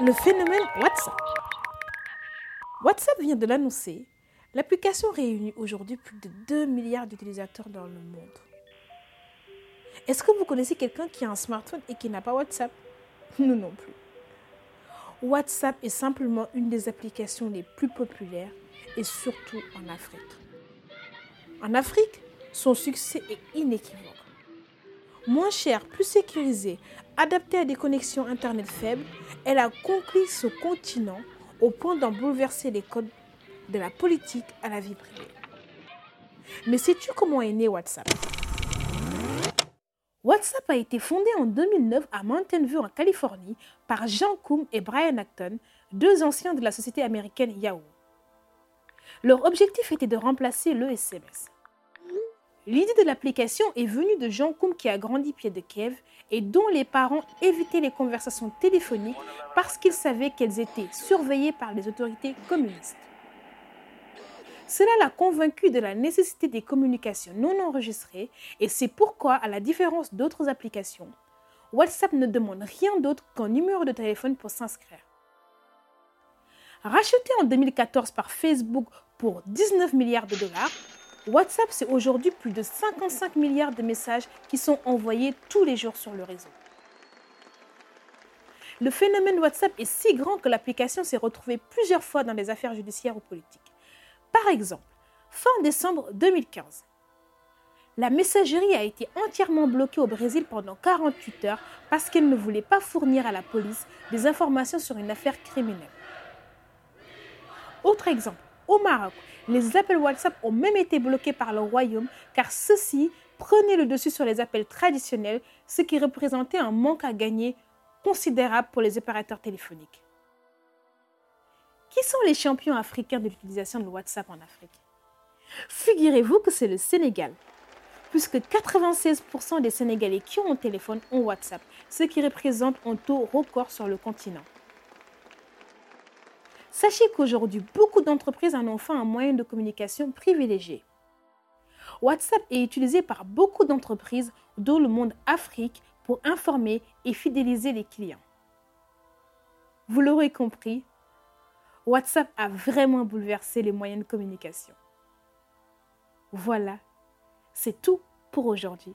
Le phénomène WhatsApp. WhatsApp vient de l'annoncer. L'application réunit aujourd'hui plus de 2 milliards d'utilisateurs dans le monde. Est-ce que vous connaissez quelqu'un qui a un smartphone et qui n'a pas WhatsApp? Nous non plus. WhatsApp est simplement une des applications les plus populaires et surtout en Afrique. En Afrique, son succès est inéquivoque. Moins cher, plus sécurisé, adapté à des connexions Internet faibles, elle a conquis ce continent au point d'en bouleverser les codes de la politique à la vie privée. Mais sais-tu comment est né WhatsApp? WhatsApp a été fondé en 2009 à Mountain View en Californie par Jean Koum et Brian Acton, deux anciens de la société américaine Yahoo. Leur objectif était de remplacer le SMS. L'idée de l'application est venue de Jean Koum qui a grandi pied de Kiev et dont les parents évitaient les conversations téléphoniques parce qu'ils savaient qu'elles étaient surveillées par les autorités communistes. Cela l'a convaincu de la nécessité des communications non enregistrées et c'est pourquoi, à la différence d'autres applications, WhatsApp ne demande rien d'autre qu'un numéro de téléphone pour s'inscrire. Racheté en 2014 par Facebook pour 19 milliards de dollars, WhatsApp, c'est aujourd'hui plus de 55 milliards de messages qui sont envoyés tous les jours sur le réseau. Le phénomène WhatsApp est si grand que l'application s'est retrouvée plusieurs fois dans les affaires judiciaires ou politiques. Par exemple, fin décembre 2015, la messagerie a été entièrement bloquée au Brésil pendant 48 heures parce qu'elle ne voulait pas fournir à la police des informations sur une affaire criminelle. Autre exemple, au Maroc, les appels WhatsApp ont même été bloqués par le royaume car ceux-ci prenaient le dessus sur les appels traditionnels, ce qui représentait un manque à gagner considérable pour les opérateurs téléphoniques. Qui sont les champions africains de l'utilisation de WhatsApp en Afrique? Figurez-vous que c'est le Sénégal, puisque 96% des Sénégalais qui ont un téléphone ont WhatsApp, ce qui représente un taux record sur le continent. Sachez qu'aujourd'hui, beaucoup d'entreprises en ont fait un moyen de communication privilégié. WhatsApp est utilisé par beaucoup d'entreprises dans le monde Afrique pour informer et fidéliser les clients. Vous l'aurez compris, WhatsApp a vraiment bouleversé les moyens de communication. Voilà, c'est tout pour aujourd'hui.